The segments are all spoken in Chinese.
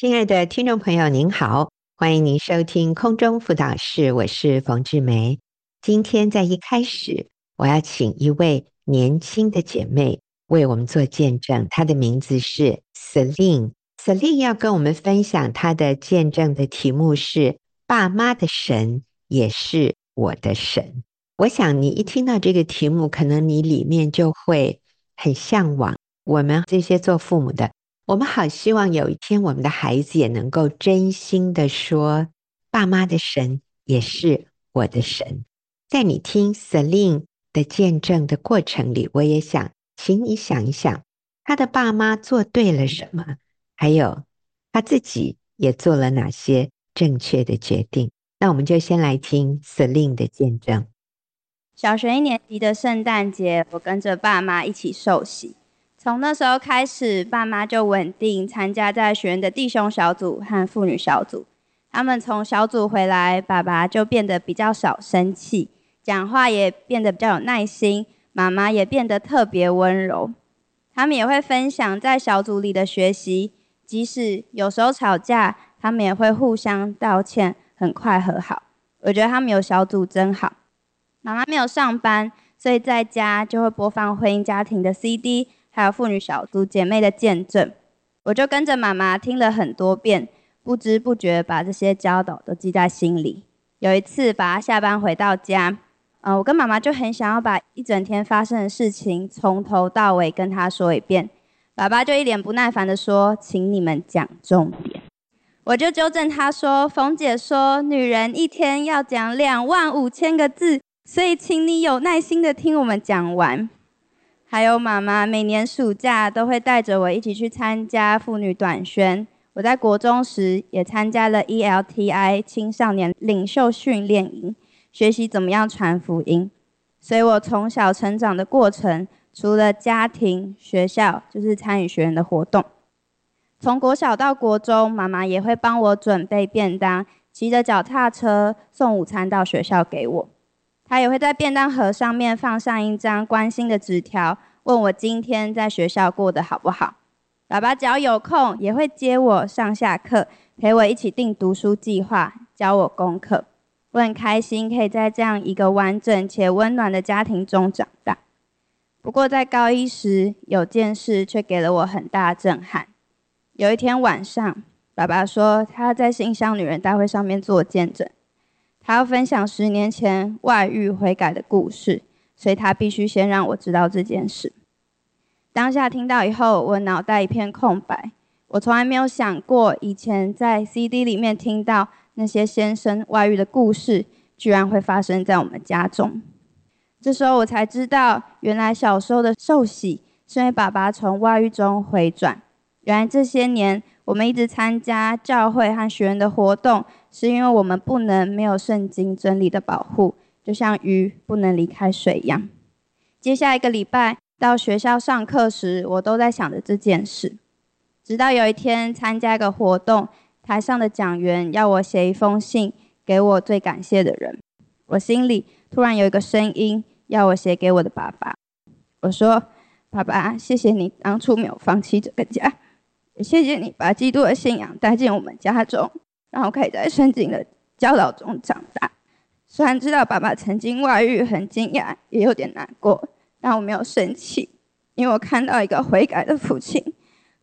亲爱的听众朋友，您好，欢迎您收听空中辅导室，我是冯志梅。今天在一开始，我要请一位年轻的姐妹为我们做见证，她的名字是 Celine。Celine 要跟我们分享她的见证的题目是“爸妈的神也是我的神”。我想你一听到这个题目，可能你里面就会很向往。我们这些做父母的，我们好希望有一天我们的孩子也能够真心的说：“爸妈的神也是我的神。”在你听 Celine 的见证的过程里，我也想请你想一想，他的爸妈做对了什么，还有他自己也做了哪些正确的决定。那我们就先来听 Celine 的见证。小学一年级的圣诞节，我跟着爸妈一起受洗。从那时候开始，爸妈就稳定参加在学院的弟兄小组和妇女小组。他们从小组回来，爸爸就变得比较少生气，讲话也变得比较有耐心，妈妈也变得特别温柔。他们也会分享在小组里的学习，即使有时候吵架，他们也会互相道歉，很快和好。我觉得他们有小组真好。妈妈没有上班，所以在家就会播放婚姻家庭的 CD，还有妇女小组姐妹的见证。我就跟着妈妈听了很多遍，不知不觉把这些教导都记在心里。有一次，爸爸下班回到家，呃，我跟妈妈就很想要把一整天发生的事情从头到尾跟他说一遍。爸爸就一脸不耐烦地说：“请你们讲重点。”我就纠正他说：“冯姐说，女人一天要讲两万五千个字。”所以，请你有耐心的听我们讲完。还有，妈妈每年暑假都会带着我一起去参加妇女短宣。我在国中时也参加了 ELTI 青少年领袖训练营，学习怎么样传福音。所以我从小成长的过程，除了家庭、学校，就是参与学员的活动。从国小到国中，妈妈也会帮我准备便当，骑着脚踏车送午餐到学校给我。他也会在便当盒上面放上一张关心的纸条，问我今天在学校过得好不好。爸爸只要有空，也会接我上下课，陪我一起订读书计划，教我功课。我很开心可以在这样一个完整且温暖的家庭中长大。不过在高一时，有件事却给了我很大震撼。有一天晚上，爸爸说他在新乡女人大会上面做见证。他要分享十年前外遇悔改的故事，所以他必须先让我知道这件事。当下听到以后，我脑袋一片空白。我从来没有想过，以前在 CD 里面听到那些先生外遇的故事，居然会发生在我们家中。这时候我才知道，原来小时候的受洗是因为爸爸从外遇中回转。原来这些年我们一直参加教会和学员的活动。是因为我们不能没有圣经真理的保护，就像鱼不能离开水一样。接下一个礼拜到学校上课时，我都在想着这件事。直到有一天参加一个活动，台上的讲员要我写一封信给我最感谢的人，我心里突然有一个声音要我写给我的爸爸。我说：“爸爸，谢谢你当初没有放弃这个家，也谢谢你把基督的信仰带进我们家中。”然后可以在圣经的教导中长大。虽然知道爸爸曾经外遇，很惊讶，也有点难过，但我没有生气，因为我看到一个悔改的父亲，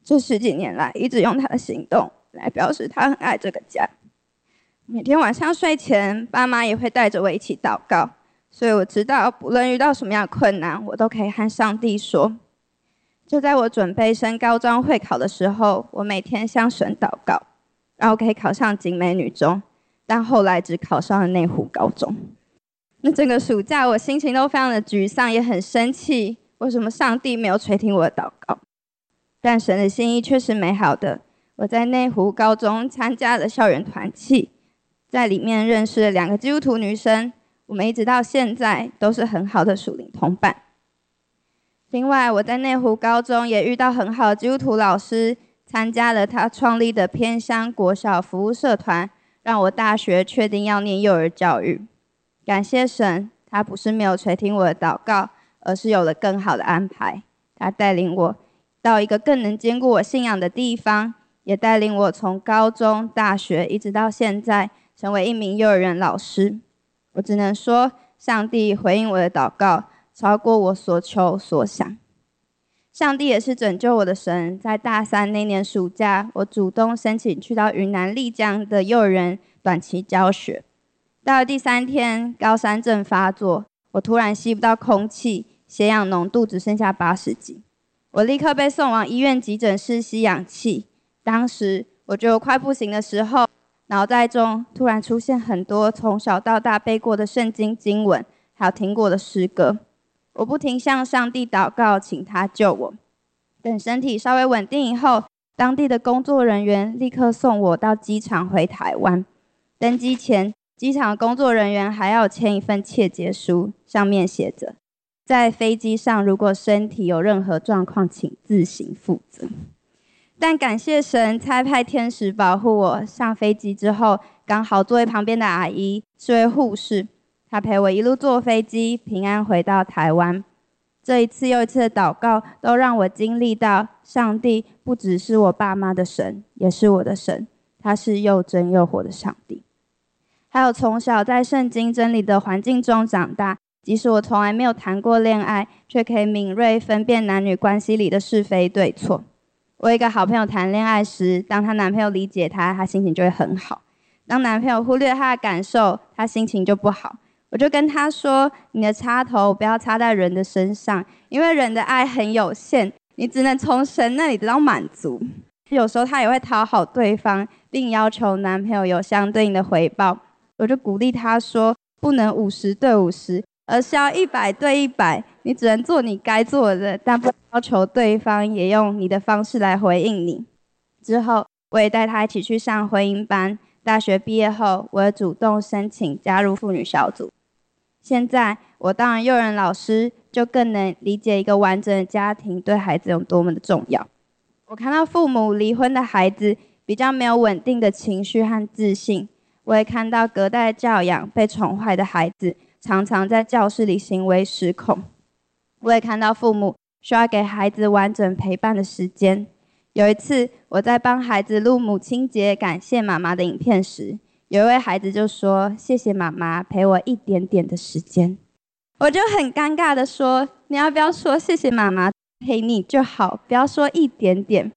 这十几年来一直用他的行动来表示他很爱这个家。每天晚上睡前，爸妈也会带着我一起祷告，所以我知道，不论遇到什么样的困难，我都可以和上帝说。就在我准备升高中会考的时候，我每天向神祷告。然后可以考上景美女中，但后来只考上了内湖高中。那整个暑假我心情都非常的沮丧，也很生气。为什么上帝没有垂听我的祷告？但神的心意却是美好的。我在内湖高中参加了校园团契，在里面认识了两个基督徒女生，我们一直到现在都是很好的属灵同伴。另外，我在内湖高中也遇到很好的基督徒老师。参加了他创立的偏乡国小服务社团，让我大学确定要念幼儿教育。感谢神，他不是没有垂听我的祷告，而是有了更好的安排。他带领我到一个更能兼顾我信仰的地方，也带领我从高中、大学一直到现在，成为一名幼儿园老师。我只能说，上帝回应我的祷告，超过我所求所想。上帝也是拯救我的神。在大三那年暑假，我主动申请去到云南丽江的幼儿园短期教学。到了第三天，高山症发作，我突然吸不到空气，血氧浓度只剩下八十几。我立刻被送往医院急诊室吸氧气。当时我觉得快不行的时候，脑袋中突然出现很多从小到大背过的圣经经文，还有听过的诗歌。我不停向上帝祷告，请他救我。等身体稍微稳定以后，当地的工作人员立刻送我到机场回台湾。登机前，机场工作人员还要签一份切结书，上面写着：在飞机上如果身体有任何状况，请自行负责。但感谢神，差派天使保护我。上飞机之后，刚好座位旁边的阿姨是位护士，他陪我一路坐飞机，平安回到台湾。这一次又一次的祷告，都让我经历到上帝不只是我爸妈的神，也是我的神。他是又真又活的上帝。还有从小在圣经真理的环境中长大，即使我从来没有谈过恋爱，却可以敏锐分辨男女关系里的是非对错。我一个好朋友谈恋爱时，当她男朋友理解她，她心情就会很好；当男朋友忽略她的感受，她心情就不好。我就跟他说：“你的插头不要插在人的身上，因为人的爱很有限，你只能从神那里得到满足。”有时候她也会讨好对方，并要求男朋友有相对应的回报。我就鼓励他说：“不能五十对五十。”而是要一百对一百，你只能做你该做的，但不要求对方也用你的方式来回应你。之后，我也带他一起去上婚姻班。大学毕业后，我也主动申请加入妇女小组。现在，我当了幼儿园老师，就更能理解一个完整的家庭对孩子有多么的重要。我看到父母离婚的孩子比较没有稳定的情绪和自信，我也看到隔代教养被宠坏的孩子。常常在教室里行为失控，我也看到父母需要给孩子完整陪伴的时间。有一次，我在帮孩子录母亲节感谢妈妈的影片时，有一位孩子就说：“谢谢妈妈陪我一点点的时间。”我就很尴尬的说：“你要不要说谢谢妈妈陪你就好，不要说一点点。”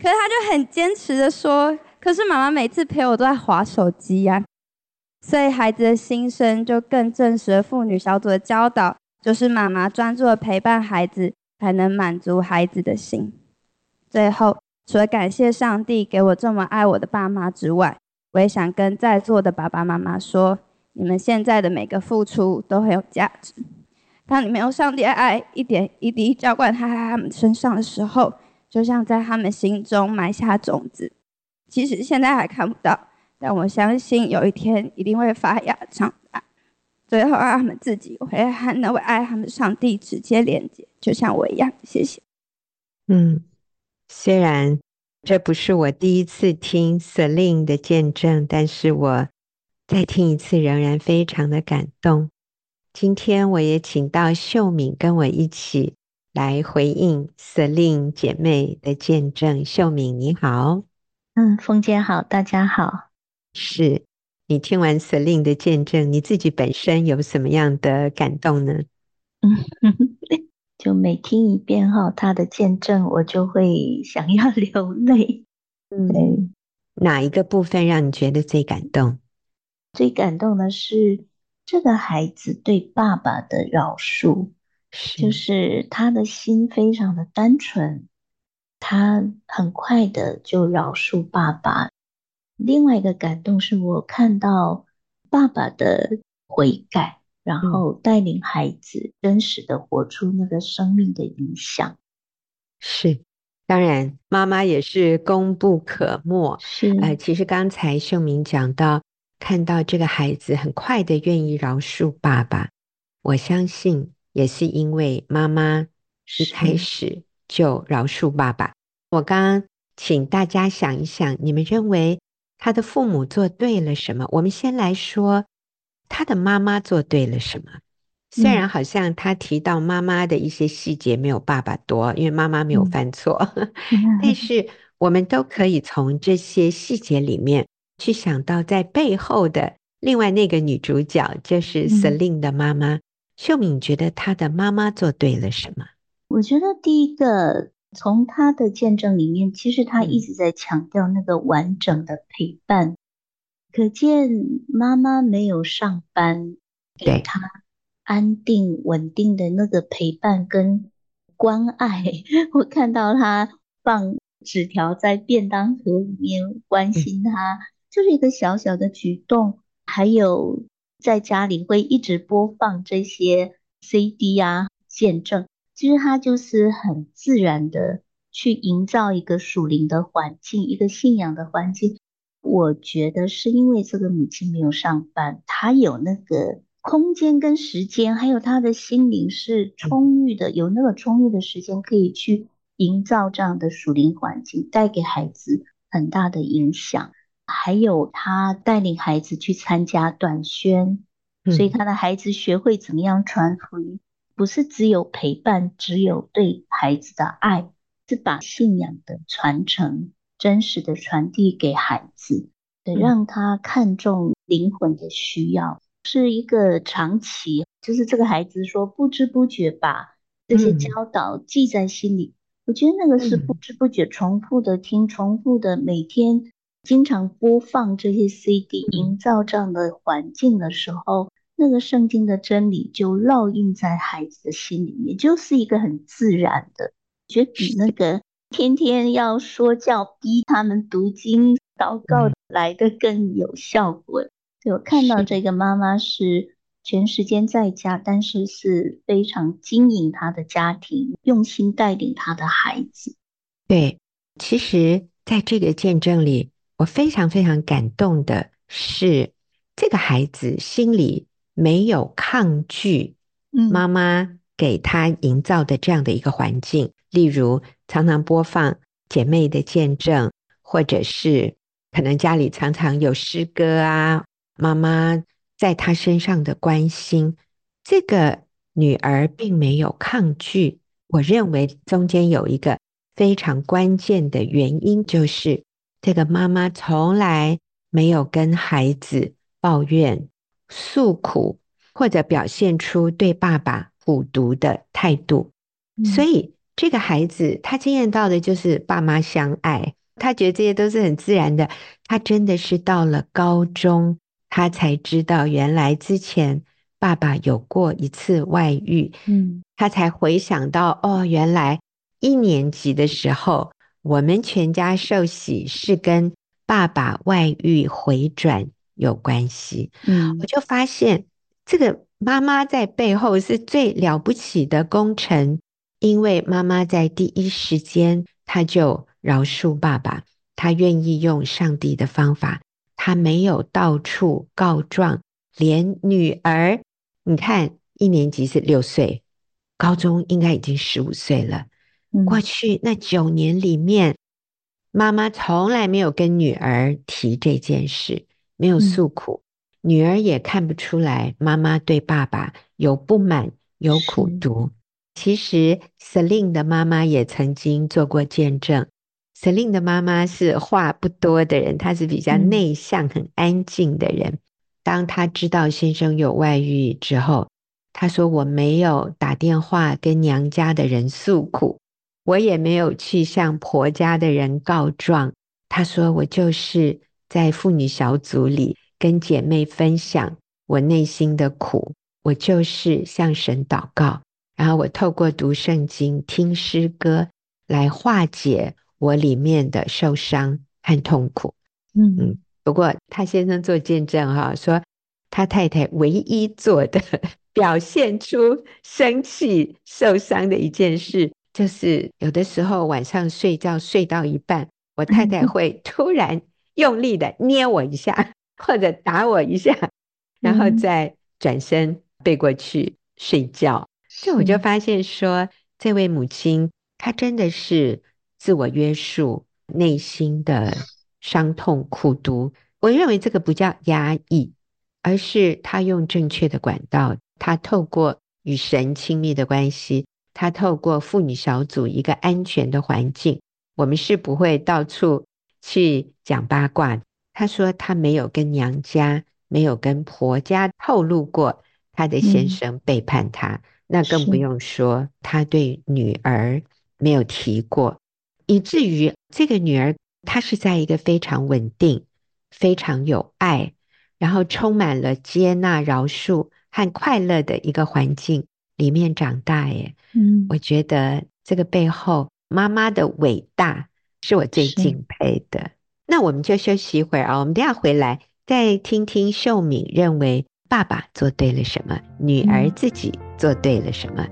可是他就很坚持的说：“可是妈妈每次陪我都在划手机呀。”所以孩子的心声就更证实了妇女小组的教导，就是妈妈专注的陪伴孩子，才能满足孩子的心。最后，除了感谢上帝给我这么爱我的爸妈之外，我也想跟在座的爸爸妈妈说，你们现在的每个付出都很有价值。当你们用上帝的爱一点一滴浇灌他在他们身上的时候，就像在他们心中埋下种子，其实现在还看不到。但我相信有一天一定会发芽长大，最后让他们自己会和那位爱他们的上帝直接连接，就像我一样。谢谢。嗯，虽然这不是我第一次听 Celine 的见证，但是我再听一次仍然非常的感动。今天我也请到秀敏跟我一起来回应 Celine 姐妹的见证。秀敏你好，嗯，凤姐好，大家好。是你听完 Celine 的见证，你自己本身有什么样的感动呢？嗯，就每听一遍哈，他的见证，我就会想要 流泪。嗯，哪一个部分让你觉得最感动？最感动的是这个孩子对爸爸的饶恕，是就是他的心非常的单纯，他很快的就饶恕爸爸。另外一个感动是我看到爸爸的悔改，然后带领孩子真实的活出那个生命的影响。是，当然妈妈也是功不可没。是，呃，其实刚才秀明讲到，看到这个孩子很快的愿意饶恕爸爸，我相信也是因为妈妈一开始就饶恕爸爸。我刚刚请大家想一想，你们认为？他的父母做对了什么？我们先来说他的妈妈做对了什么。虽然好像他提到妈妈的一些细节没有爸爸多，因为妈妈没有犯错，但是我们都可以从这些细节里面去想到，在背后的另外那个女主角，就是 Celine 的妈妈。嗯、秀敏觉得她的妈妈做对了什么？我觉得第一个，从她的见证里面，其实她一直在强调那个完整的陪伴，嗯、可见妈妈没有上班，给她安定稳定的那个陪伴跟关爱。我看到她放。纸条在便当盒里面关心他，就是一个小小的举动。还有在家里会一直播放这些 CD 啊，见证。其实他就是很自然的去营造一个属灵的环境，一个信仰的环境。我觉得是因为这个母亲没有上班，她有那个空间跟时间，还有她的心灵是充裕的，有那个充裕的时间可以去。营造这样的属灵环境，带给孩子很大的影响。还有她带领孩子去参加短宣，嗯、所以她的孩子学会怎么样传福音，不是只有陪伴，只有对孩子的爱，是把信仰的传承真实的传递给孩子，对，让他看重灵魂的需要，是一个长期，就是这个孩子说不知不觉把这些教导记在心里。我觉得那个是不知不觉重复的听，重复的每天经常播放这些 CD，营造这样的环境的时候，那个圣经的真理就烙印在孩子的心里面，就是一个很自然的，觉得比那个天天要说教逼他们读经祷告来的更有效果。所以我看到这个妈妈是。全时间在家，但是是非常经营她的家庭，用心带领她的孩子。对，其实在这个见证里，我非常非常感动的是，这个孩子心里没有抗拒妈妈给他营造的这样的一个环境，嗯、例如常常播放姐妹的见证，或者是可能家里常常有诗歌啊，妈妈。在她身上的关心，这个女儿并没有抗拒。我认为中间有一个非常关键的原因，就是这个妈妈从来没有跟孩子抱怨、诉苦，或者表现出对爸爸虎毒的态度。嗯。所以，这个孩子他经验到的就是爸妈相爱，他觉得这些都是很自然的。他真的是到了高中。他才知道，原来之前爸爸有过一次外遇。嗯，他才回想到，哦，原来一年级的时候，我们全家受洗是跟爸爸外遇回转有关系。嗯，我就发现这个妈妈在背后是最了不起的功臣，因为妈妈在第一时间，她就饶恕爸爸，她愿意用上帝的方法。她没有到处告状，连女儿，你看一年级是六岁，高中应该已经十五岁了。嗯、过去那九年里面，妈妈从来没有跟女儿提这件事，没有诉苦，嗯、女儿也看不出来妈妈对爸爸有不满、有苦毒。是其实 Celine 的妈妈也曾经做过见证。Celine 的妈妈是话不多的人，她是比较内向、很安静的人。当她知道先生有外遇之后，她说：“我没有打电话跟娘家的人诉苦，我也没有去向婆家的人告状。”她说：“我就是在妇女小组里跟姐妹分享我内心的苦，我就是向神祷告，然后我透过读圣经、听诗歌来化解。”我里面的受伤和痛苦，嗯嗯，不过他先生做见证哈，说他太太唯一做的表现出生气、受伤的一件事，就是有的时候晚上睡觉睡到一半，我太太会突然用力的捏我一下，或者打我一下，然后再转身背过去睡觉。这我就发现说，这位母亲她真的是。自我约束内心的伤痛苦毒，我认为这个不叫压抑，而是她用正确的管道，她透过与神亲密的关系，她透过妇女小组一个安全的环境，我们是不会到处去讲八卦。她说她没有跟娘家、没有跟婆家透露过她的先生背叛她，嗯、那更不用说他对女儿没有提过，以至于这个女儿她是在一个非常稳定、非常有爱，然后充满了接纳、饶恕和快乐的一个环境里面长大。耶，嗯，我觉得这个背后妈妈的伟大是我最敬佩的。那我们就休息一会儿啊，我们等下回来再听听秀敏认为爸爸做对了什么，女儿自己做对了什么。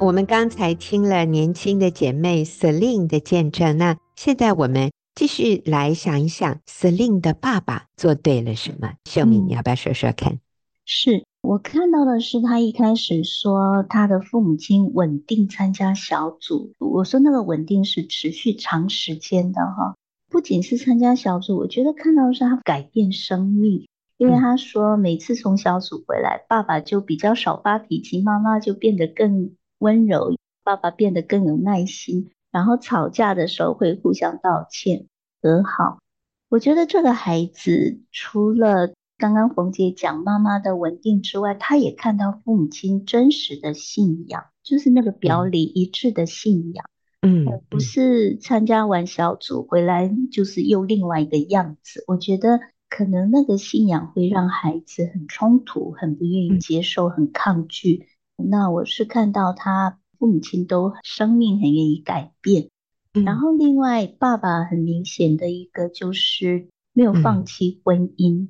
我们刚才听了年轻的姐妹 Celine 的见证，那现在我们。继续来想一想，Celine 的爸爸做对了什么？秀敏，你要不要说说看？是我看到的是，他一开始说他的父母亲稳定参加小组。我说那个稳定是持续长时间的哈，不仅是参加小组，我觉得看到的是他改变生命，因为他说每次从小组回来，嗯、爸爸就比较少发脾气，妈妈就变得更温柔，爸爸变得更有耐心。然后吵架的时候会互相道歉和好。我觉得这个孩子除了刚刚冯姐讲妈妈的稳定之外，她也看到父母亲真实的信仰，就是那个表里一致的信仰。嗯，不是参加完小组回来就是又另外一个样子。我觉得可能那个信仰会让孩子很冲突，很不愿意接受，很抗拒。那我是看到他。父母亲都生命很愿意改变，然后另外爸爸很明显的一个就是没有放弃婚姻，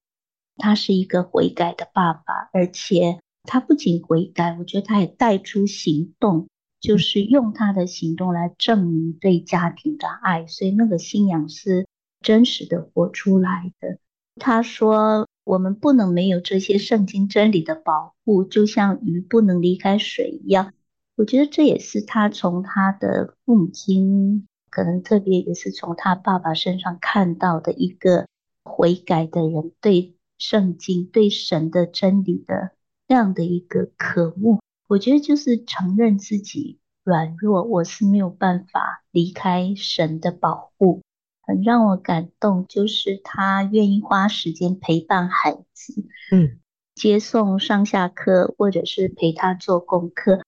他是一个悔改的爸爸，而且他不仅悔改，我觉得他也带出行动，就是用他的行动来证明对家庭的爱，所以那个信仰是真实的活出来的。他说：“我们不能没有这些圣经真理的保护，就像鱼不能离开水一样。”我觉得这也是他从他的父母亲，可能特别也是从他爸爸身上看到的一个悔改的人，对圣经、对神的真理的那样的一个渴慕。我觉得就是承认自己软弱，我是没有办法离开神的保护。很让我感动，就是他愿意花时间陪伴孩子，嗯，接送上下课，或者是陪他做功课。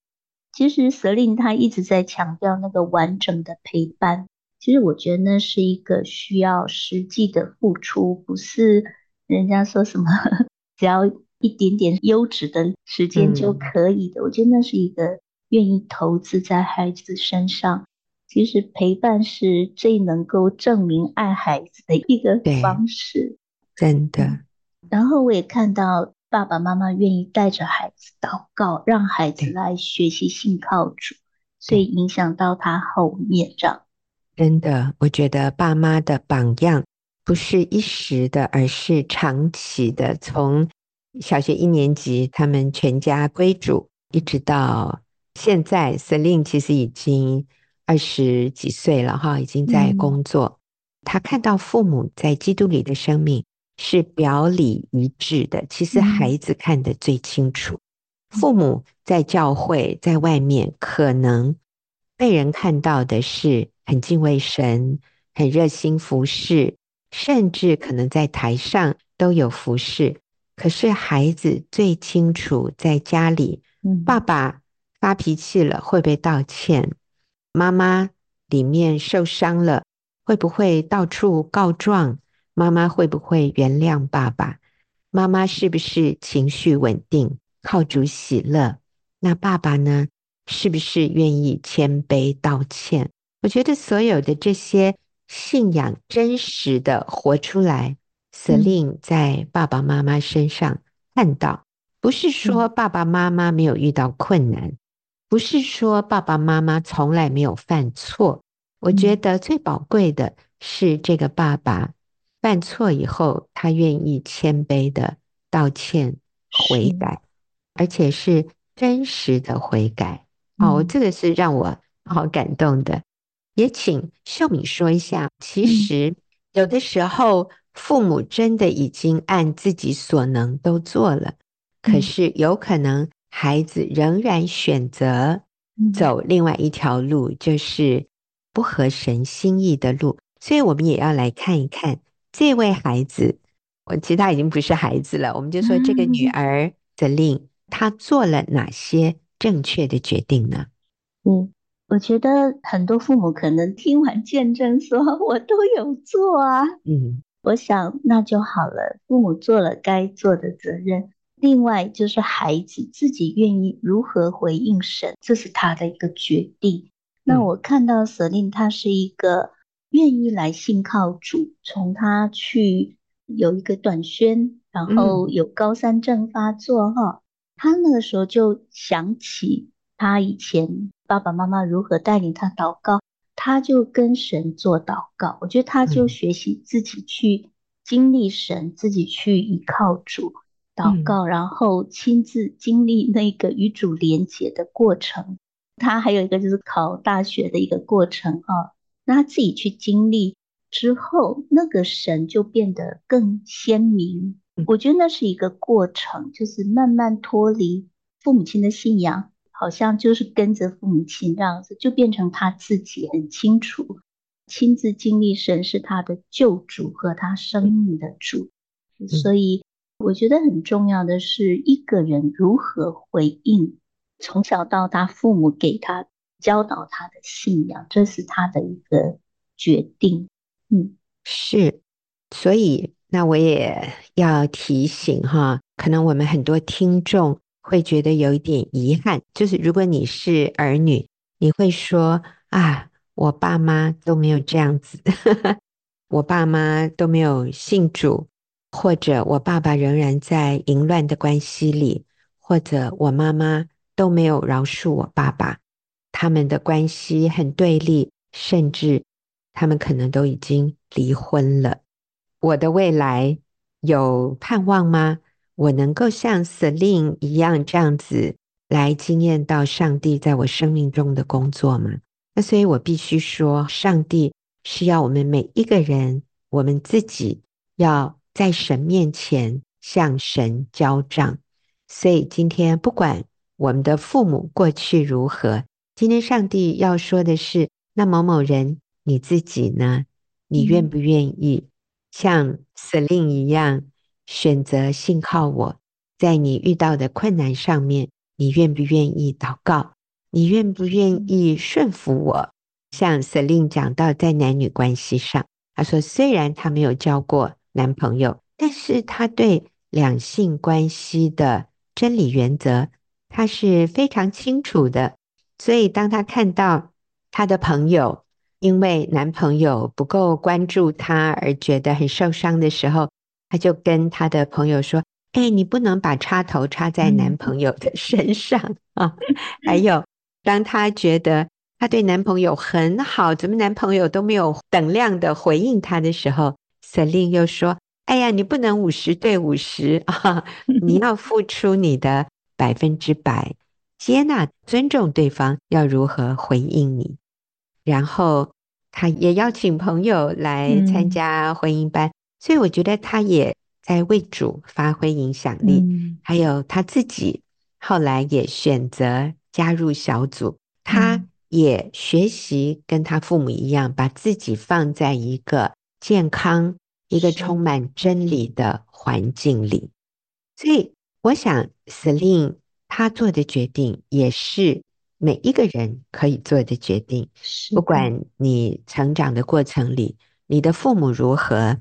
其实 Celine 他一直在强调那个完整的陪伴。其实我觉得那是一个需要实际的付出，不是人家说什么只要一点点优质的时间就可以的。我觉得那是一个愿意投资在孩子身上。其实陪伴是最能够证明爱孩子的一个方式，真的。然后我也看到。爸爸妈妈愿意带着孩子祷告，让孩子来学习信靠主，所以影响到他后面这样。真的，我觉得爸妈的榜样不是一时的，而是长期的。从小学一年级，他们全家归主，一直到现在，Celine 其实已经二十几岁了哈，已经在工作。嗯、他看到父母在基督里的生命。是表里一致的，其实孩子看得最清楚。父母在教会，在外面可能被人看到的是很敬畏神，很热心服侍，甚至可能在台上都有服侍。可是孩子最清楚，在家里，爸爸发脾气了会不会道歉？妈妈里面受伤了会不会到处告状？妈妈会不会原谅爸爸？妈妈是不是情绪稳定，靠主喜乐？那爸爸呢？是不是愿意谦卑道歉？我觉得所有的这些信仰真实的活出来，Celine 在爸爸妈妈身上看到，不是说爸爸妈妈没有遇到困难，不是说爸爸妈妈从来没有犯错。我觉得最宝贵的是这个爸爸。犯错以后，他愿意谦卑的道歉、悔改，而且是真实的悔改。哦，这个是让我好感动的。也请秀敏说一下，其实有的时候父母真的已经按自己所能都做了，可是有可能孩子仍然选择走另外一条路，就是不合神心意的路。所以我们也要来看一看这位孩子，我其实他已经不是孩子了，我们就说这个女儿 Celine，她做了哪些正确的决定呢？嗯。我觉得很多父母可能听完见证说，我都有做啊。嗯，我想那就好了。父母做了该做的责任，另外就是孩子自己愿意如何回应神，这是他的一个决定。那我看到 Celine，他是一个愿意来信靠主，从他去有一个短宣，然后有高山症发作哈，他那个时候就想起他以前。爸爸妈妈如何带领他祷告，他就跟神做祷告。我觉得他就学习自己去经历神，自己去依靠主祷告，然后亲自经历那个与主连结的过程。他还有一个就是考大学的一个过程啊，那他自己去经历之后，那个神就变得更鲜明。我觉得那是一个过程，就是慢慢脱离父母亲的信仰。好像就是跟着父母亲这样子，就变成他自己很清楚，亲自经历神是他的救主和他生命的主。所以我觉得很重要的是一个人如何回应从小到大父母给他教导他的信仰，这是他的一个决定。嗯，是。所以那我也要提醒哈，可能我们很多听众。会觉得有一点遗憾，就是如果你是儿女，你会说啊，我爸妈都没有这样子，我爸妈都没有信主，或者我爸爸仍然在淫乱的关系里，或者我妈妈都没有饶恕我爸爸，他们的关系很对立，甚至他们可能都已经离婚了。我的未来有盼望吗？我能够像 Celine 一样这样子来经验到上帝在我生命中的工作吗？那所以我必须说，上帝是要我们每一个人，我们自己要在神面前向神交账。所以今天不管我们的父母过去如何，今天上帝要说的是：那某某人你自己呢？你愿不愿意像 Celine 一样？选择信靠我，在你遇到的困难上面，你愿不愿意祷告？你愿不愿意顺服我？像 Celine 讲到，在男女关系上，她说虽然她没有交过男朋友，但是她对两性关系的真理原则，她是非常清楚的。所以，当她看到她的朋友因为男朋友不够关注她而觉得很受伤的时候，他就跟他的朋友说：“哎，你不能把插头插在男朋友的身上啊！”还有，当他觉得他对男朋友很好，怎么男朋友都没有等量的回应他的时候，Celine 又说：“哎呀，你不能五十对五十啊！你要付出你的百分之百，接纳、尊重对方，要如何回应你？”然后他也邀请朋友来参加婚姻班。所以我觉得他也在为主发挥影响力，嗯，还有他自己后来也选择加入小组，他也学习跟他父母一样，把自己放在一个健康、一个充满真理的环境里。所以我想，Celine 他做的决定也是每一个人可以做的决定。不管你成长的过程里，你的父母如何。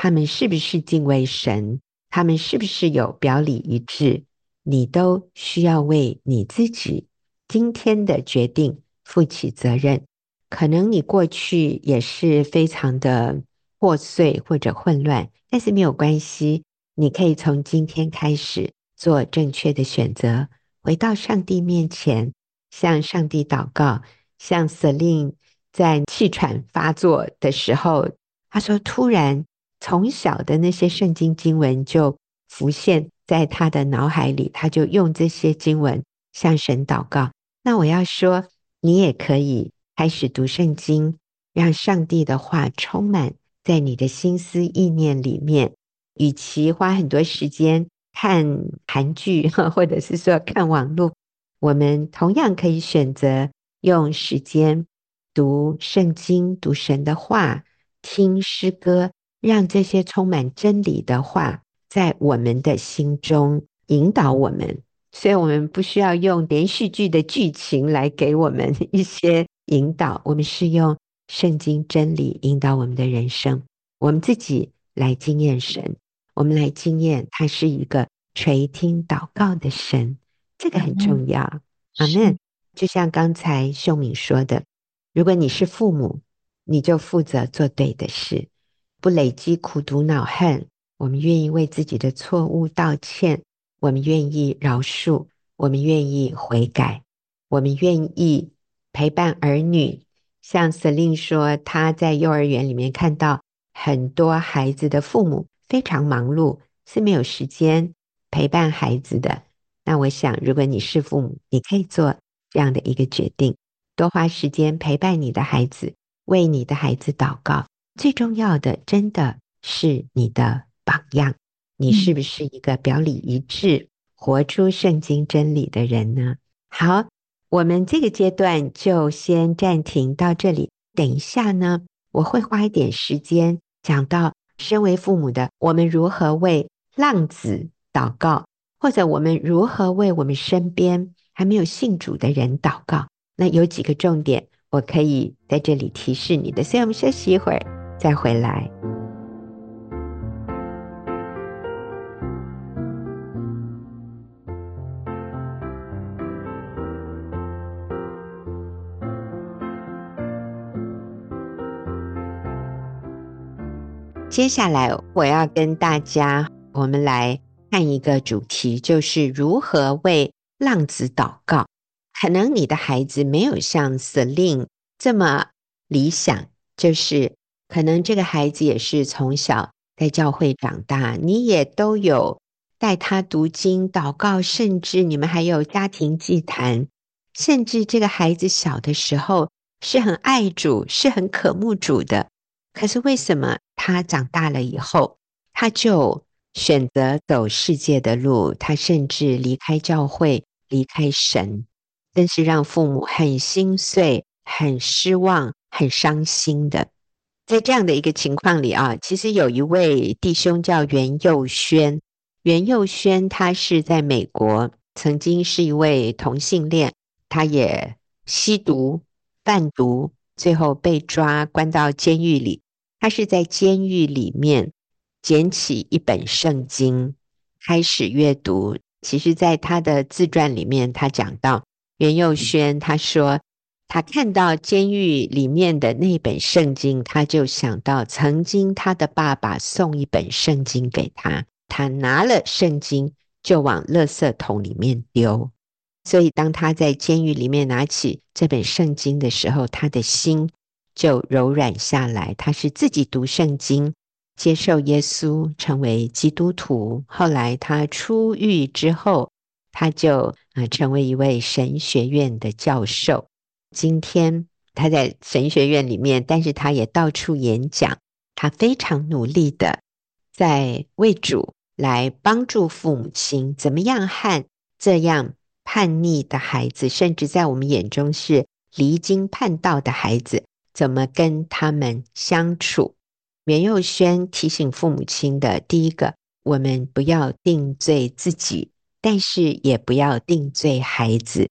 他们是不是敬畏神？他们是不是有表里一致？你都需要为你自己今天的决定负起责任。可能你过去也是非常的破碎或者混乱，但是没有关系，你可以从今天开始做正确的选择，回到上帝面前，向上帝祷告。像 Celine 在气喘发作的时候，他说：“突然。”从小的那些圣经经文就浮现在他的脑海里，他就用这些经文向神祷告。那我要说，你也可以开始读圣经，让上帝的话充满在你的心思意念里面。与其花很多时间看韩剧，或者是说看网络，我们同样可以选择用时间读圣经、读神的话、听诗歌，让这些充满真理的话在我们的心中引导我们。所以，我们不需要用连续剧的剧情来给我们一些。引导我们是用圣经真理引导我们的人生，我们自己来经验神，我们来经验他是一个垂听祷告的神，这个很重要。阿门。就像刚才秀敏说的，如果你是父母，你就负责做对的事，不累积苦毒恼恨。我们愿意为自己的错误道歉，我们愿意饶恕，我们愿意悔改，我们愿意。陪伴儿女，像 Celine 说，她在幼儿园里面看到很多孩子的父母非常忙碌，是没有时间陪伴孩子的。那我想，如果你是父母，你可以做这样的一个决定，多花时间陪伴你的孩子，为你的孩子祷告。最重要的，真的是你的榜样。你是不是一个表里一致、活出圣经真理的人呢？好。我们这个阶段就先暂停到这里。等一下呢，我会花一点时间讲到身为父母的我们如何为浪子祷告，或者我们如何为我们身边还没有信主的人祷告。那有几个重点，我可以在这里提示你的。所以我们休息一会儿，再回来。接下来我要跟大家，我们来看一个主题，就是如何为浪子祷告。可能你的孩子没有像 Celine 这么理想，就是可能这个孩子也是从小在教会长大，你也都有带他读经、祷告，甚至你们还有家庭祭坛，甚至这个孩子小的时候是很爱主，是很渴慕主的。可是为什么他长大了以后，他就选择走世界的路？他甚至离开教会，离开神，真是让父母很心碎、很失望、很伤心的。在这样的一个情况里啊，其实有一位弟兄叫袁佑轩，袁佑轩他是在美国，曾经是一位同性恋，他也吸毒、贩毒，最后被抓，关到监狱里。他是在监狱里面捡起一本圣经，开始阅读。其实，在他的自传里面，他讲到袁佑轩，他说他看到监狱里面的那本圣经，他就想到曾经他的爸爸送一本圣经给他，他拿了圣经就往垃圾桶里面丢。所以，当他在监狱里面拿起这本圣经的时候，他的心。就柔软下来，他是自己读圣经，接受耶稣，成为基督徒。后来他出狱之后，他就啊成为一位神学院的教授。今天他在神学院里面，但是他也到处演讲。他非常努力的在为主来帮助父母亲，怎么样和这样叛逆的孩子，甚至在我们眼中是离经叛道的孩子。怎么跟他们相处？袁佑轩提醒父母亲的第一个，我们不要定罪自己，但是也不要定罪孩子。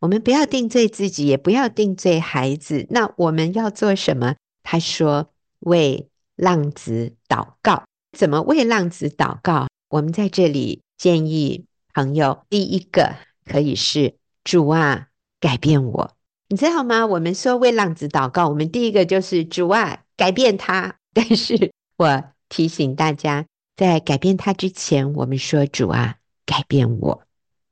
我们不要定罪自己，也不要定罪孩子。那我们要做什么？他说：为浪子祷告。怎么为浪子祷告？我们在这里建议朋友，第一个可以是主啊，改变我。你知道吗？我们说为浪子祷告，我们第一个就是主啊，改变他。但是我提醒大家，在改变他之前，我们说主啊，改变我。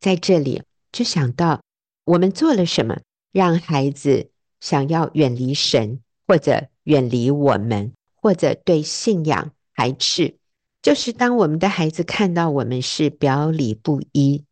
在这里就想到我们做了什么，让孩子想要远离神，或者远离我们，或者对信仰排斥。就是当我们的孩子看到我们是表里不一，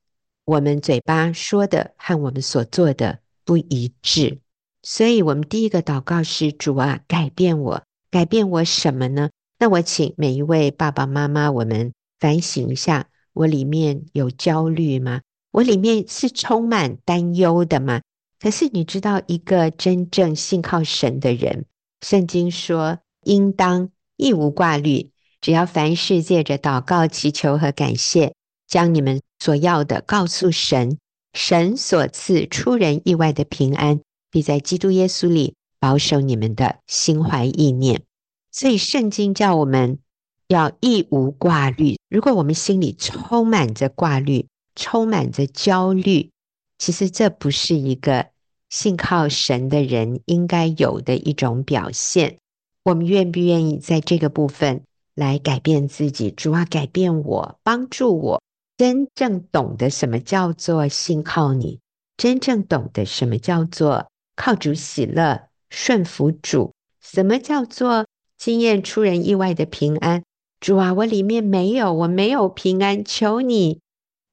我们嘴巴说的和我们所做的。不一致，所以，我们第一个祷告是：主啊，改变我，改变我什么呢？那我请每一位爸爸妈妈，我们反省一下：我里面有焦虑吗？我里面是充满担忧的吗？可是你知道，一个真正信靠神的人，圣经说，应当一无挂虑，只要凡事借着祷告、祈求和感谢，将你们所要的告诉神，神所赐出人意外的平安，必在基督耶稣里保守你们的心怀意念。所以圣经叫我们要一无挂虑。如果我们心里充满着挂虑，充满着焦虑，其实这不是一个信靠神的人应该有的一种表现。我们愿不愿意在这个部分来改变自己？主啊，改变我，帮助我，真正懂得什么叫做信靠你，真正懂得什么叫做靠主喜乐，顺服主，什么叫做经验出人意外的平安？主啊，我里面没有，我没有平安，求你。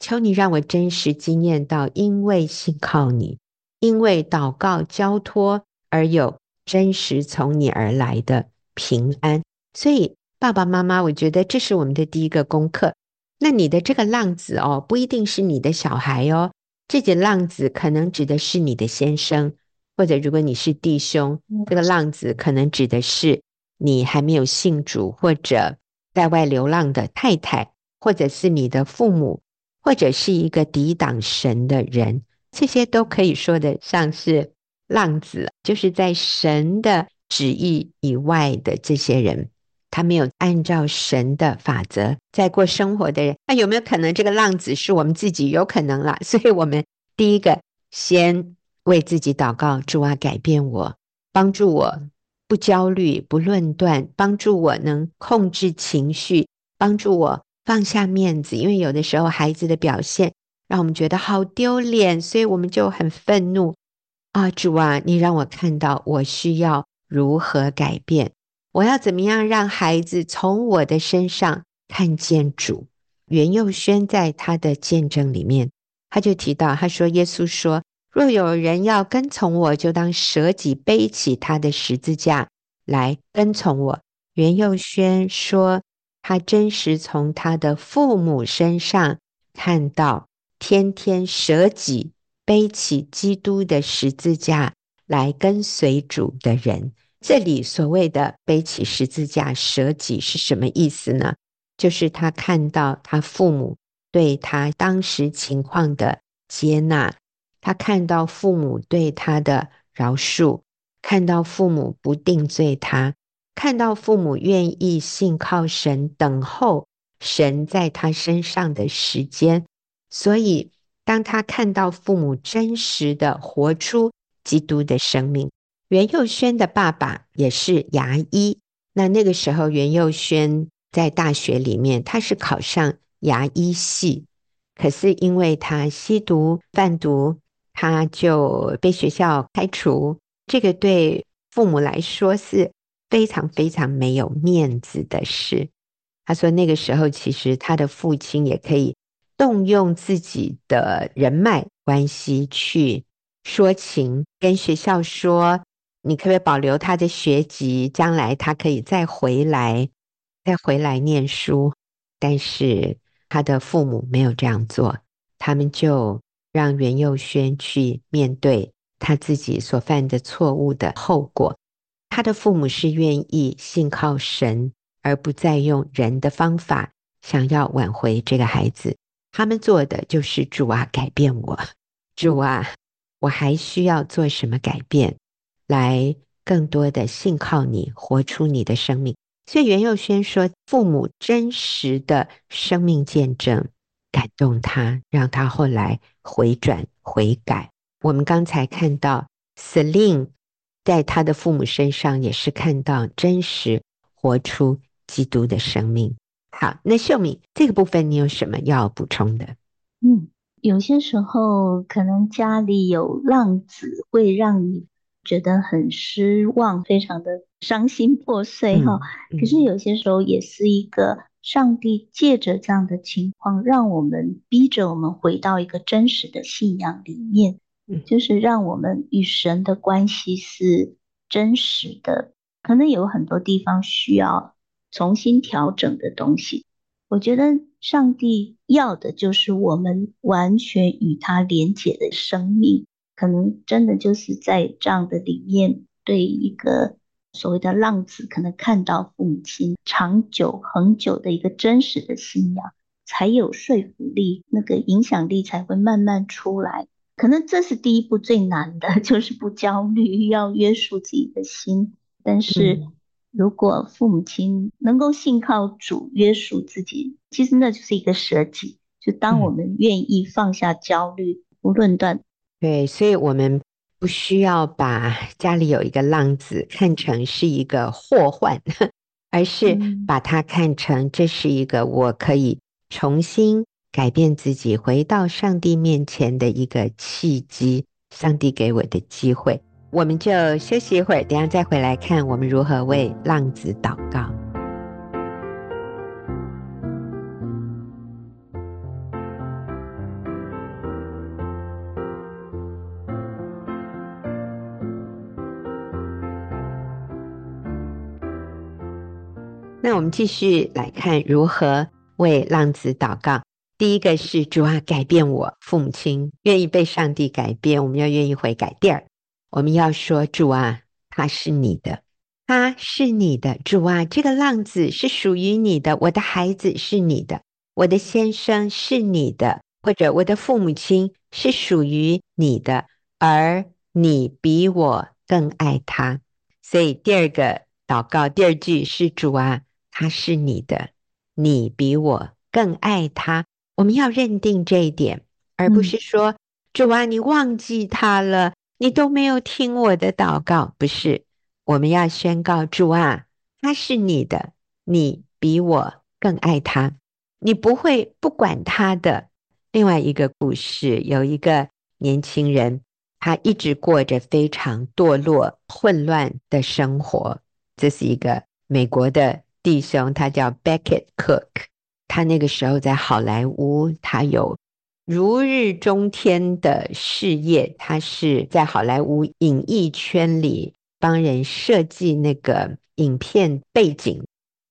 求你让我真实经验到，因为信靠你，因为祷告交托而有真实从你而来的平安。所以，爸爸妈妈，我觉得这是我们的第一个功课。那你的这个浪子哦，不一定是你的小孩哦，这个浪子可能指的是你的先生，或者如果你是弟兄，这个浪子可能指的是你还没有信主或者在外流浪的太太，或者是你的父母。或者是一个抵挡神的人，这些都可以说得上是浪子，就是在神的旨意以外的这些人，他没有按照神的法则在过生活的人，那有没有可能这个浪子是我们自己？有可能啦。所以我们第一个先为自己祷告，主啊，改变我，帮助我不焦虑、不论断，帮助我能控制情绪，帮助我。放下面子，因为有的时候孩子的表现让我们觉得好丢脸，所以我们就很愤怒啊！主啊，你让我看到我需要如何改变，我要怎么样让孩子从我的身上看见主。袁佑轩在他的见证里面，他就提到，他说：“耶稣说，若有人要跟从我，就当舍己，背起他的十字架来跟从我。”袁佑轩说。他真实从他的父母身上看到，天天舍己背起基督的十字架来跟随主的人。这里所谓的背起十字架舍己是什么意思呢？就是他看到他父母对他当时情况的接纳，他看到父母对他的饶恕，看到父母不定罪他。看到父母愿意信靠神，等候神在他身上的时间，所以当他看到父母真实的活出基督的生命，袁佑轩的爸爸也是牙医。那那个时候，袁佑轩在大学里面，他是考上牙医系，可是因为他吸毒贩毒，他就被学校开除。这个对父母来说是。非常非常没有面子的事。他说，那个时候其实他的父亲也可以动用自己的人脉关系去说情，跟学校说，你可不可以保留他的学籍，将来他可以再回来，再回来念书。但是他的父母没有这样做，他们就让袁佑轩去面对他自己所犯的错误的后果。他的父母是愿意信靠神，而不再用人的方法想要挽回这个孩子。他们做的就是主啊，改变我，主啊，我还需要做什么改变，来更多的信靠你，活出你的生命。所以袁佑轩说，父母真实的生命见证感动他，让他后来回转悔改。我们刚才看到 Celine。在他的父母身上也是看到真实活出基督的生命。好，那秀敏这个部分你有什么要补充的？嗯，有些时候可能家里有浪子，会让你觉得很失望，非常的伤心破碎哈。嗯嗯、可是有些时候也是一个上帝借着这样的情况，让我们逼着我们回到一个真实的信仰里面。就是让我们与神的关系是真实的。可能有很多地方需要重新调整的东西。我觉得上帝要的就是我们完全与他连结的生命。可能真的就是在这样的里面，对一个所谓的浪子，可能看到父母亲长久恒久的一个真实的信仰，才有说服力，那个影响力才会慢慢出来。可能这是第一步最难的，就是不焦虑，要约束自己的心。但是如果父母亲能够信靠主，约束自己，其实那就是一个舍己。就当我们愿意放下焦虑，不论断。对，所以我们不需要把家里有一个浪子看成是一个祸患，而是把它看成这是一个我可以重新改变自己，回到上帝面前的一个契机，上帝给我的机会。我们就休息一会儿，等下再回来看我们如何为浪子祷告。那我们继续来看如何为浪子祷告。第一个是主啊，改变我，父母亲愿意被上帝改变，我们要愿意悔改。第二，我们要说主啊，他是你的，他是你的，主啊，这个浪子是属于你的，我的孩子是你的，我的先生是你的，或者我的父母亲是属于你的，而你比我更爱他。所以第二个祷告，第二句是主啊。他是你的，你比我更爱他。我们要认定这一点，而不是说、嗯、主啊，你忘记他了，你都没有听我的祷告。不是，我们要宣告主啊，他是你的，你比我更爱他，你不会不管他的。另外一个故事，有一个年轻人，他一直过着非常堕落、混乱的生活。这是一个美国的。弟兄，他叫 Becket Cook，他那个时候在好莱坞，他有如日中天的事业。他是在好莱坞影艺圈里帮人设计那个影片背景，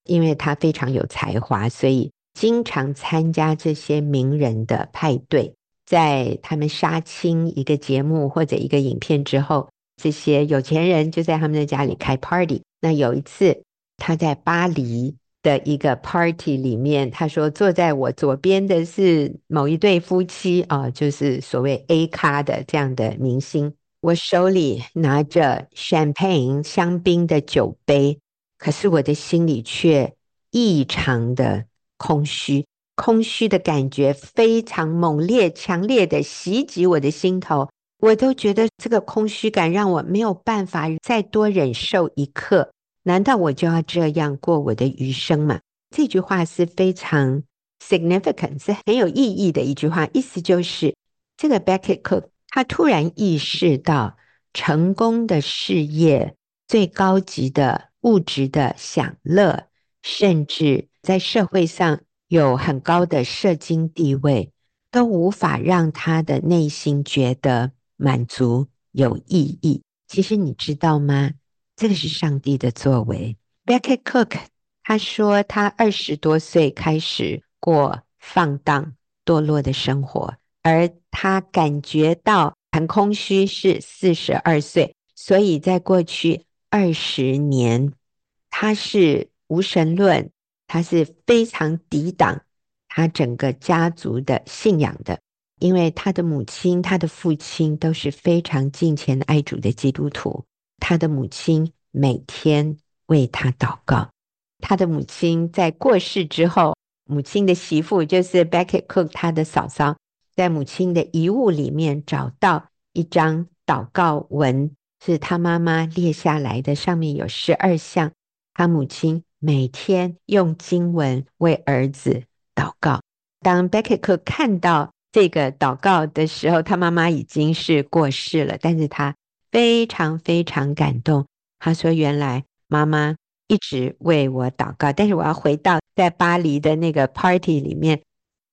因为他非常有才华，所以经常参加这些名人的派对。在他们杀青一个节目或者一个影片之后，这些有钱人就在他们的家里开 party。那有一次。他在巴黎的一个 party 里面，他说：“坐在我左边的是某一对夫妻啊，就是所谓 A 咖的这样的明星。我手里拿着 champagne 香槟的酒杯，可是我的心里却异常的空虚，空虚的感觉非常猛烈、强烈的袭击我的心头。我都觉得这个空虚感让我没有办法再多忍受一刻。”难道我就要这样过我的余生吗？这句话是非常 significant，是很有意义的一句话。意思就是，这个 Becket Cook 他突然意识到，成功的事业、最高级的物质的享乐，甚至在社会上有很高的社经地位，都无法让他的内心觉得满足、有意义。其实你知道吗？这个是上帝的作为。Becket Cook 他说，他二十多岁开始过放荡堕落的生活，而他感觉到很空虚是四十二岁，所以在过去二十年，他是无神论，他是非常抵挡他整个家族的信仰的，因为他的母亲、他的父亲都是非常敬虔爱主的基督徒。他的母亲每天为他祷告。他的母亲在过世之后，母亲的媳妇就是 Becket Cook，他的嫂嫂，在母亲的遗物里面找到一张祷告文，是他妈妈列下来的，上面有十二项。他母亲每天用经文为儿子祷告。当 Becket Cook 看到这个祷告的时候，他妈妈已经是过世了，但是他。非常非常感动，他说：“原来妈妈一直为我祷告，但是我要回到在巴黎的那个 party 里面，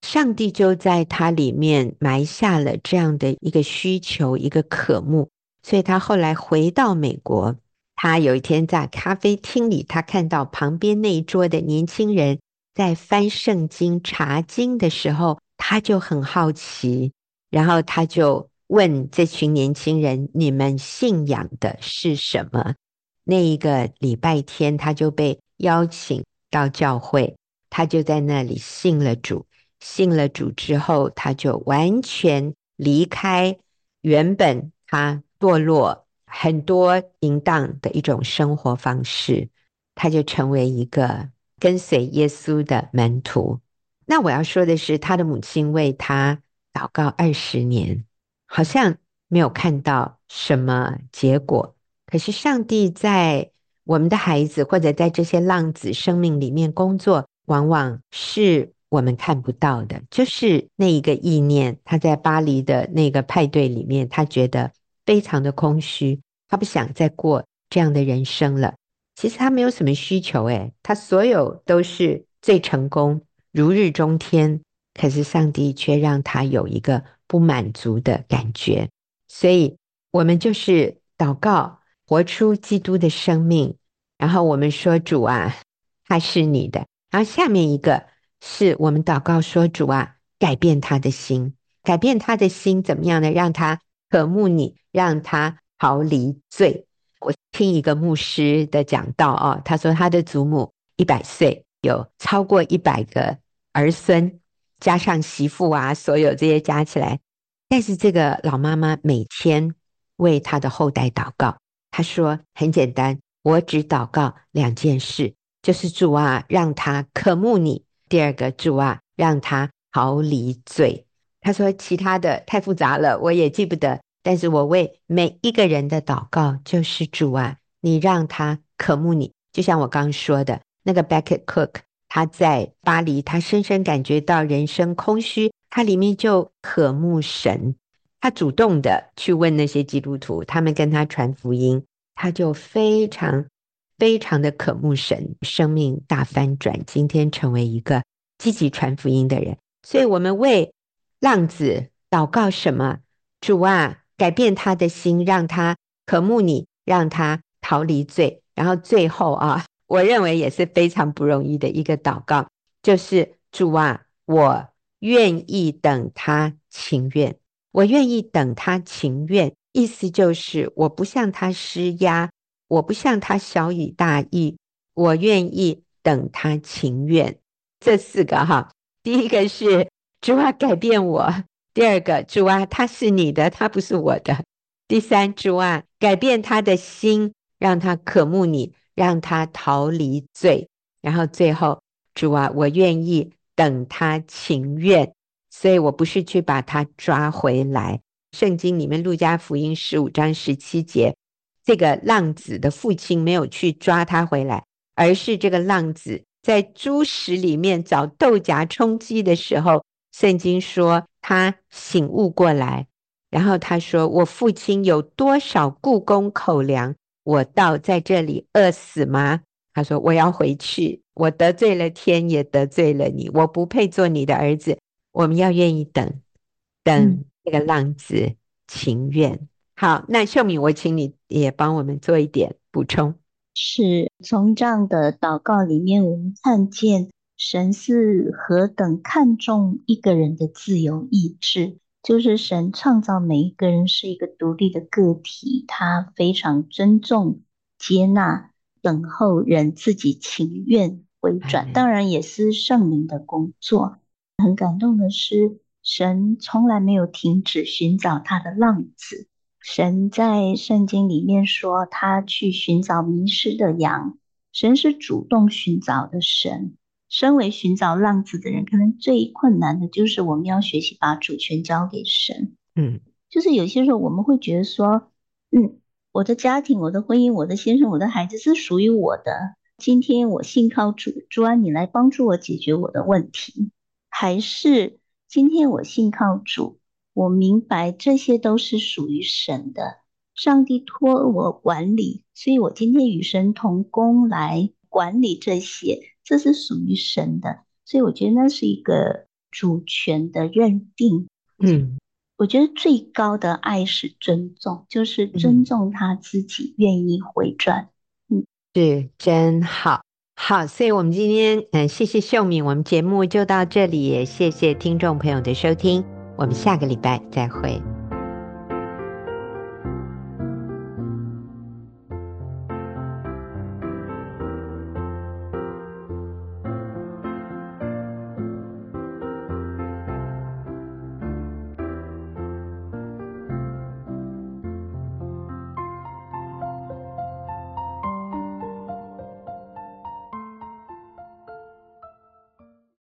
上帝就在他里面埋下了这样的一个需求，一个渴慕，所以他后来回到美国。他有一天在咖啡厅里，他看到旁边那一桌的年轻人在翻圣经查经的时候，他就很好奇，然后他就问这群年轻人：“你们信仰的是什么？”那一个礼拜天，他就被邀请到教会，他就在那里信了主。信了主之后，他就完全离开原本他堕落很多淫荡的一种生活方式，他就成为一个跟随耶稣的门徒。那我要说的是，他的母亲为他祷告二十年，好像没有看到什么结果。可是上帝在我们的孩子或者在这些浪子生命里面工作，往往是我们看不到的。就是那一个意念，他在巴黎的那个派对里面，他觉得非常的空虚，他不想再过这样的人生了。其实他没有什么需求，诶，他所有都是最成功，如日中天。可是上帝却让他有一个不满足的感觉，所以我们就是祷告。活出基督的生命，然后我们说主啊，他是你的。然后下面一个是我们祷告说主啊，改变他的心，改变他的心怎么样呢？让他渴慕你，让他逃离罪。我听一个牧师的讲道啊，他说他的祖母一百岁，有超过一百个儿孙，加上媳妇啊，所有这些加起来，但是这个老妈妈每天为他的后代祷告。她说：“很简单，我只祷告两件事，就是主啊，让他渴慕你；第二个，主啊，让他逃离罪。”他说：“其他的太复杂了，我也记不得。但是我为每一个人的祷告，就是主啊，你让他渴慕你。就像我刚说的那个 Beckett Cook，他在巴黎，他深深感觉到人生空虚，他里面就渴慕神。”他主动的去问那些基督徒，他们跟他传福音，他就非常非常的渴慕神，生命大翻转，今天成为一个积极传福音的人。所以，我们为浪子祷告什么？主啊，改变他的心，让他渴慕你，让他逃离罪。然后最后啊，我认为也是非常不容易的一个祷告，就是主啊，我愿意等他情愿。我愿意等他情愿，意思就是我不向他施压，我不向他小以大义，我愿意等他情愿。这四个哈，第一个是主啊改变我，第二个主啊他是你的，他不是我的，第三主啊改变他的心，让他渴慕你，让他逃离罪，然后最后主啊我愿意等他情愿。所以我不是去把他抓回来。圣经里面，路加福音十五章十七节，这个浪子的父亲没有去抓他回来，而是这个浪子在猪食里面找豆荚充饥的时候，圣经说他醒悟过来，然后他说：“我父亲有多少雇工口粮，我到在这里饿死吗？”他说：“我要回去，我得罪了天，也得罪了你，我不配做你的儿子。”我们要愿意等，等这个浪子情愿。嗯、好，那秀敏，我请你也帮我们做一点补充。是从这样的祷告里面，我们看见神是何等看重一个人的自由意志，就是神创造每一个人是一个独立的个体，他非常尊重、接纳、等候人自己情愿回转，当然也是圣灵的工作。很感动的是，神从来没有停止寻找他的浪子。神在圣经里面说，他去寻找迷失的羊。神是主动寻找的神。身为寻找浪子的人，可能最困难的就是我们要学习把主权交给神。嗯，就是有些时候我们会觉得说，嗯，我的家庭、我的婚姻、我的先生、我的孩子是属于我的。今天我信靠主，主啊，你来帮助我解决我的问题。还是今天我信靠主，我明白这些都是属于神的，上帝托我管理，所以我今天与神同工来管理这些，这是属于神的，所以我觉得那是一个主权的认定。嗯，我觉得最高的爱是尊重，就是尊重他自己愿意回转。嗯，是真好。好，所以我们今天嗯，谢谢秀敏，我们节目就到这里，也谢谢听众朋友的收听，我们下个礼拜再会。